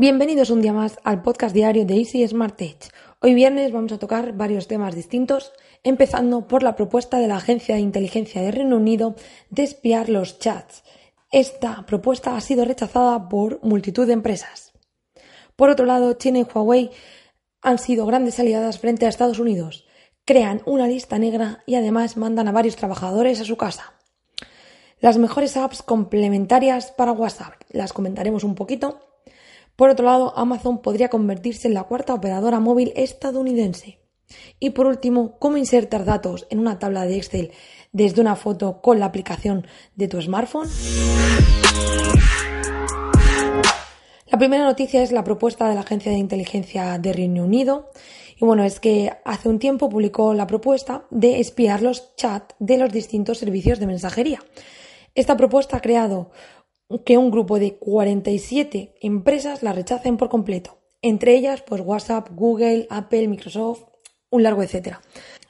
Bienvenidos un día más al podcast diario de Easy Smart Tech. Hoy viernes vamos a tocar varios temas distintos, empezando por la propuesta de la Agencia de Inteligencia de Reino Unido de espiar los chats. Esta propuesta ha sido rechazada por multitud de empresas. Por otro lado, China y Huawei han sido grandes aliadas frente a Estados Unidos. Crean una lista negra y además mandan a varios trabajadores a su casa. Las mejores apps complementarias para WhatsApp. Las comentaremos un poquito. Por otro lado, Amazon podría convertirse en la cuarta operadora móvil estadounidense. Y por último, cómo insertar datos en una tabla de Excel desde una foto con la aplicación de tu smartphone. La primera noticia es la propuesta de la Agencia de Inteligencia de Reino Unido. Y bueno, es que hace un tiempo publicó la propuesta de espiar los chats de los distintos servicios de mensajería. Esta propuesta ha creado que un grupo de 47 empresas la rechacen por completo. Entre ellas, pues WhatsApp, Google, Apple, Microsoft, un largo etcétera.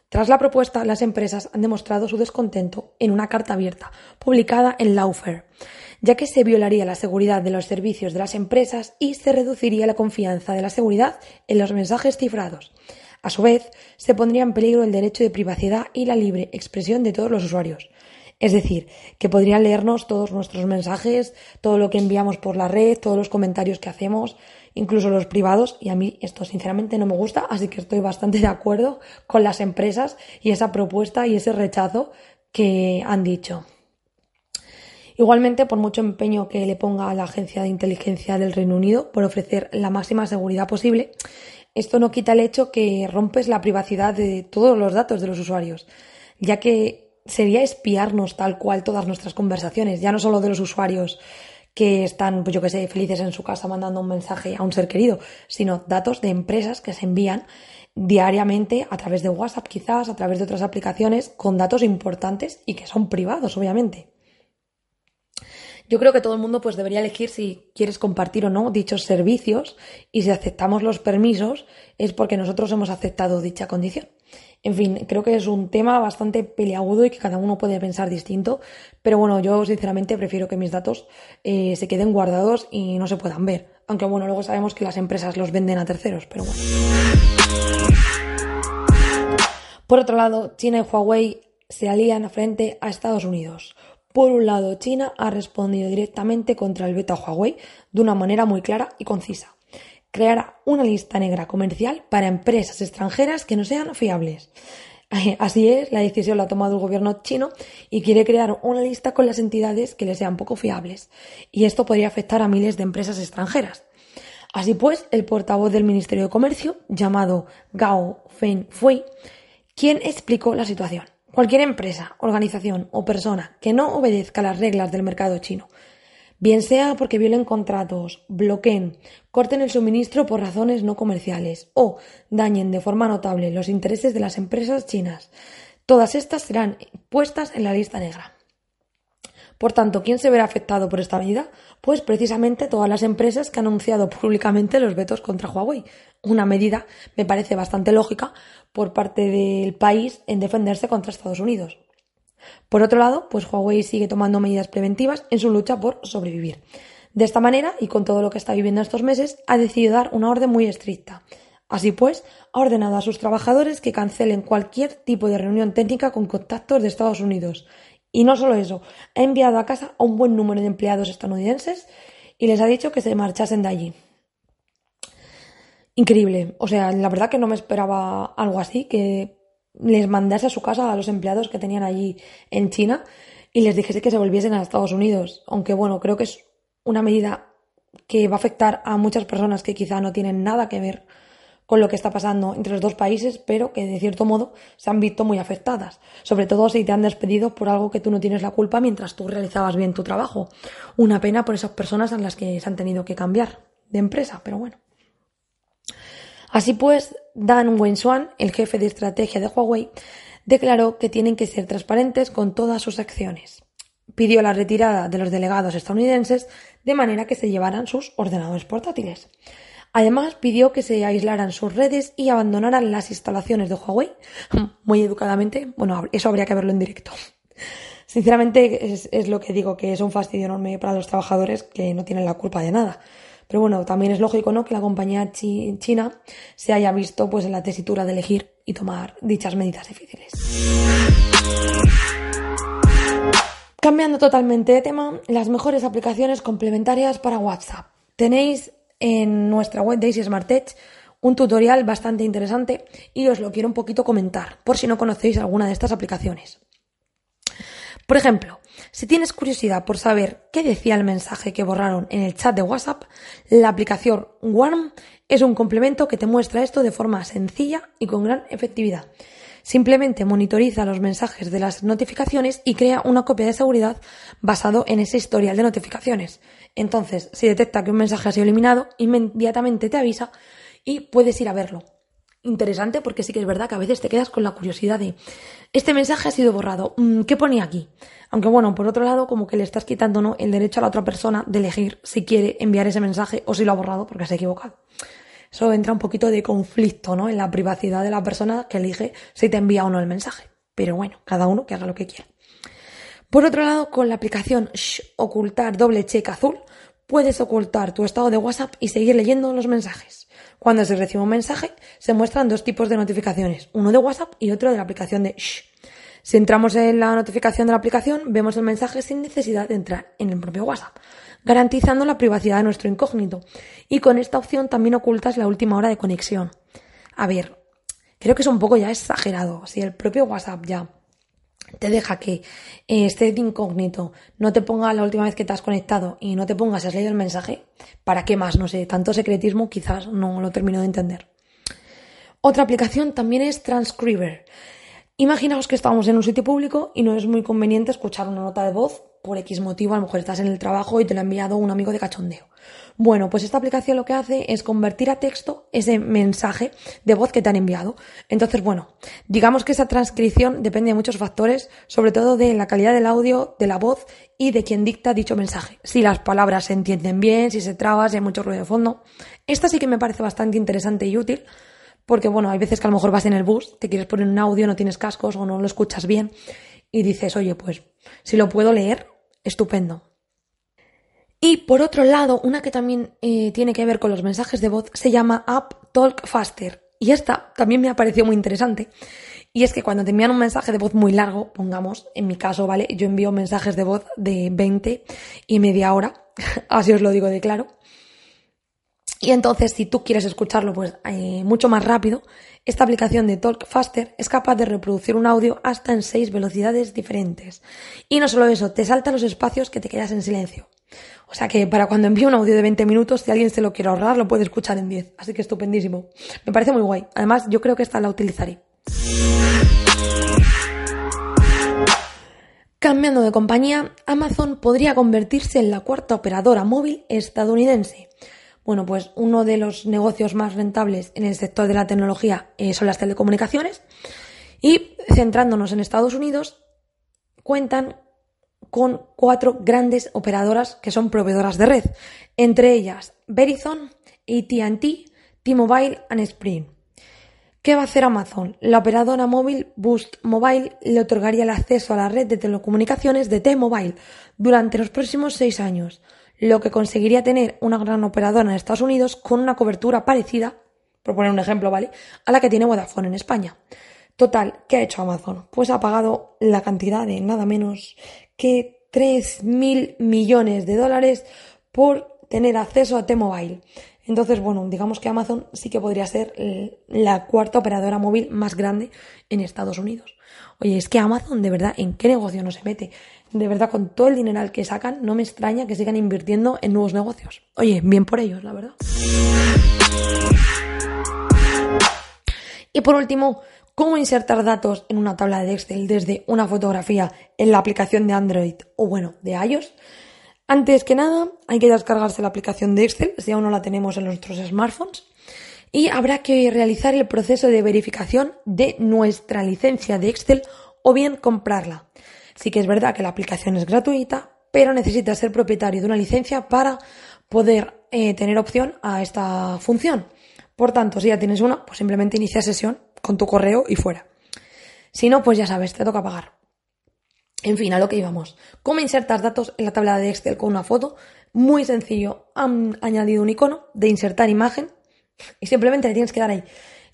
Tras la propuesta, las empresas han demostrado su descontento en una carta abierta, publicada en Lawfare, ya que se violaría la seguridad de los servicios de las empresas y se reduciría la confianza de la seguridad en los mensajes cifrados. A su vez, se pondría en peligro el derecho de privacidad y la libre expresión de todos los usuarios. Es decir, que podrían leernos todos nuestros mensajes, todo lo que enviamos por la red, todos los comentarios que hacemos, incluso los privados, y a mí esto sinceramente no me gusta, así que estoy bastante de acuerdo con las empresas y esa propuesta y ese rechazo que han dicho. Igualmente, por mucho empeño que le ponga a la Agencia de Inteligencia del Reino Unido por ofrecer la máxima seguridad posible, esto no quita el hecho que rompes la privacidad de todos los datos de los usuarios, ya que sería espiarnos tal cual todas nuestras conversaciones, ya no solo de los usuarios que están, pues yo que sé, felices en su casa mandando un mensaje a un ser querido, sino datos de empresas que se envían diariamente a través de WhatsApp quizás, a través de otras aplicaciones, con datos importantes y que son privados, obviamente. Yo creo que todo el mundo pues debería elegir si quieres compartir o no dichos servicios y si aceptamos los permisos es porque nosotros hemos aceptado dicha condición. En fin, creo que es un tema bastante peleagudo y que cada uno puede pensar distinto, pero bueno, yo sinceramente prefiero que mis datos eh, se queden guardados y no se puedan ver. Aunque bueno, luego sabemos que las empresas los venden a terceros, pero bueno. Por otro lado, China y Huawei se alían frente a Estados Unidos. Por un lado, China ha respondido directamente contra el veto a Huawei de una manera muy clara y concisa creará una lista negra comercial para empresas extranjeras que no sean fiables. Así es, la decisión la ha tomado el gobierno chino y quiere crear una lista con las entidades que le sean poco fiables. Y esto podría afectar a miles de empresas extranjeras. Así pues, el portavoz del Ministerio de Comercio, llamado Gao Fengfui, quien explicó la situación. Cualquier empresa, organización o persona que no obedezca las reglas del mercado chino bien sea porque violen contratos, bloqueen, corten el suministro por razones no comerciales o dañen de forma notable los intereses de las empresas chinas. Todas estas serán puestas en la lista negra. Por tanto, ¿quién se verá afectado por esta medida? Pues precisamente todas las empresas que han anunciado públicamente los vetos contra Huawei. Una medida, me parece bastante lógica, por parte del país en defenderse contra Estados Unidos. Por otro lado, pues Huawei sigue tomando medidas preventivas en su lucha por sobrevivir. De esta manera, y con todo lo que está viviendo estos meses, ha decidido dar una orden muy estricta. Así pues, ha ordenado a sus trabajadores que cancelen cualquier tipo de reunión técnica con contactos de Estados Unidos. Y no solo eso, ha enviado a casa a un buen número de empleados estadounidenses y les ha dicho que se marchasen de allí. Increíble. O sea, la verdad que no me esperaba algo así, que les mandase a su casa a los empleados que tenían allí en China y les dijese que se volviesen a Estados Unidos. Aunque bueno, creo que es una medida que va a afectar a muchas personas que quizá no tienen nada que ver con lo que está pasando entre los dos países, pero que de cierto modo se han visto muy afectadas, sobre todo si te han despedido por algo que tú no tienes la culpa mientras tú realizabas bien tu trabajo. Una pena por esas personas en las que se han tenido que cambiar de empresa, pero bueno. Así pues, Dan Wenswan, el jefe de estrategia de Huawei, declaró que tienen que ser transparentes con todas sus acciones. Pidió la retirada de los delegados estadounidenses de manera que se llevaran sus ordenadores portátiles. Además, pidió que se aislaran sus redes y abandonaran las instalaciones de Huawei. Muy educadamente, bueno, eso habría que verlo en directo. Sinceramente, es, es, lo que digo, que es un fastidio enorme para los trabajadores que no tienen la culpa de nada Pero bueno, también es lógico, ¿no? Que la compañía china se haya visto pues en la tesitura de elegir y tomar dichas medidas difíciles. Cambiando totalmente de tema, las mejores aplicaciones complementarias para WhatsApp. Tenéis en nuestra web Daisy Smart Edge un tutorial bastante interesante y os lo quiero un poquito comentar por si no conocéis alguna de estas aplicaciones. Por ejemplo, si tienes curiosidad por saber qué decía el mensaje que borraron en el chat de WhatsApp, la aplicación Warm es un complemento que te muestra esto de forma sencilla y con gran efectividad. Simplemente monitoriza los mensajes de las notificaciones y crea una copia de seguridad basado en ese historial de notificaciones. Entonces, si detecta que un mensaje ha sido eliminado, inmediatamente te avisa y puedes ir a verlo interesante porque sí que es verdad que a veces te quedas con la curiosidad de este mensaje ha sido borrado, mm, ¿qué ponía aquí? Aunque bueno, por otro lado, como que le estás quitando ¿no? el derecho a la otra persona de elegir si quiere enviar ese mensaje o si lo ha borrado porque se ha equivocado. Eso entra un poquito de conflicto ¿no? en la privacidad de la persona que elige si te envía o no el mensaje. Pero bueno, cada uno que haga lo que quiera. Por otro lado, con la aplicación Shh, ocultar doble check azul, puedes ocultar tu estado de WhatsApp y seguir leyendo los mensajes. Cuando se recibe un mensaje, se muestran dos tipos de notificaciones, uno de WhatsApp y otro de la aplicación de Shh. Si entramos en la notificación de la aplicación, vemos el mensaje sin necesidad de entrar en el propio WhatsApp, garantizando la privacidad de nuestro incógnito. Y con esta opción también ocultas la última hora de conexión. A ver, creo que es un poco ya exagerado. Si el propio WhatsApp ya te deja que eh, incógnito, no te ponga la última vez que te has conectado y no te pongas, has leído el mensaje, ¿para qué más? No sé, tanto secretismo quizás no lo termino de entender. Otra aplicación también es Transcriber. Imaginaos que estamos en un sitio público y no es muy conveniente escuchar una nota de voz por X motivo, a lo mejor estás en el trabajo y te lo ha enviado un amigo de cachondeo. Bueno, pues esta aplicación lo que hace es convertir a texto ese mensaje de voz que te han enviado. Entonces, bueno, digamos que esa transcripción depende de muchos factores, sobre todo de la calidad del audio, de la voz y de quien dicta dicho mensaje. Si las palabras se entienden bien, si se traba, si hay mucho ruido de fondo. Esta sí que me parece bastante interesante y útil porque bueno, hay veces que a lo mejor vas en el bus, te quieres poner un audio, no tienes cascos o no lo escuchas bien y dices, oye, pues si lo puedo leer, estupendo. Y por otro lado, una que también eh, tiene que ver con los mensajes de voz se llama App Talk Faster. Y esta también me ha parecido muy interesante. Y es que cuando te envían un mensaje de voz muy largo, pongamos, en mi caso, ¿vale? Yo envío mensajes de voz de 20 y media hora, así os lo digo de claro. Y entonces, si tú quieres escucharlo pues eh, mucho más rápido, esta aplicación de Talk Faster es capaz de reproducir un audio hasta en seis velocidades diferentes. Y no solo eso, te salta los espacios que te quedas en silencio. O sea que para cuando envíe un audio de 20 minutos, si alguien se lo quiere ahorrar, lo puede escuchar en 10. Así que estupendísimo. Me parece muy guay. Además, yo creo que esta la utilizaré. Cambiando de compañía, Amazon podría convertirse en la cuarta operadora móvil estadounidense. Bueno, pues uno de los negocios más rentables en el sector de la tecnología eh, son las telecomunicaciones y centrándonos en Estados Unidos, cuentan con cuatro grandes operadoras que son proveedoras de red, entre ellas Verizon, AT&T, T-Mobile y Sprint. ¿Qué va a hacer Amazon? La operadora móvil Boost Mobile le otorgaría el acceso a la red de telecomunicaciones de T-Mobile durante los próximos seis años lo que conseguiría tener una gran operadora en Estados Unidos con una cobertura parecida, por poner un ejemplo, ¿vale?, a la que tiene Vodafone en España. Total, ¿qué ha hecho Amazon? Pues ha pagado la cantidad de nada menos que 3.000 millones de dólares por tener acceso a T-Mobile. Entonces, bueno, digamos que Amazon sí que podría ser la cuarta operadora móvil más grande en Estados Unidos. Oye, es que Amazon, de verdad, ¿en qué negocio no se mete? de verdad, con todo el dinero que sacan, no me extraña que sigan invirtiendo en nuevos negocios. Oye, bien por ellos, la verdad. Y por último, cómo insertar datos en una tabla de Excel desde una fotografía en la aplicación de Android o bueno, de iOS. Antes que nada, hay que descargarse la aplicación de Excel si aún no la tenemos en nuestros smartphones. Y habrá que realizar el proceso de verificación de nuestra licencia de Excel o bien comprarla. Sí que es verdad que la aplicación es gratuita, pero necesitas ser propietario de una licencia para poder eh, tener opción a esta función. Por tanto, si ya tienes una, pues simplemente inicia sesión con tu correo y fuera. Si no, pues ya sabes, te toca pagar. En fin, a lo que íbamos. ¿Cómo insertas datos en la tabla de Excel con una foto? muy sencillo. Han añadido un icono de insertar imagen y simplemente le tienes que dar ahí.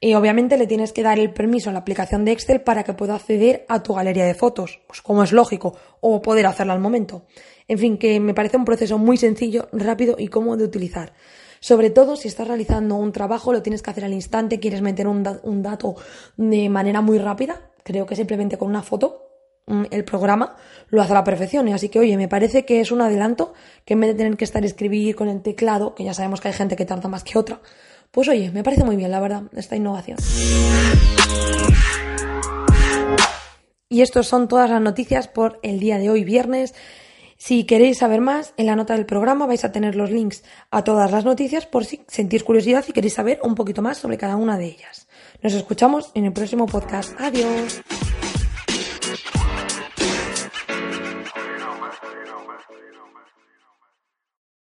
Y obviamente le tienes que dar el permiso a la aplicación de Excel para que pueda acceder a tu galería de fotos, pues como es lógico, o poder hacerla al momento. En fin, que me parece un proceso muy sencillo, rápido y cómodo de utilizar. Sobre todo si estás realizando un trabajo, lo tienes que hacer al instante, quieres meter un, dato de manera muy rápida, creo que simplemente con una foto mm, el programa lo hace a la perfección. Y así que, oye, me parece que es un adelanto que en vez de tener que estar escribir con el teclado, que ya sabemos que hay gente que tarda más que otra, pues oye, me parece muy bien, la verdad, esta innovación. Y estos son todas las noticias por el día de hoy, viernes. Si queréis saber más, en la nota del programa vais a tener los links a todas las noticias por si sentís curiosidad y queréis saber un poquito más sobre cada una de ellas. Nos escuchamos en el próximo podcast. Adiós.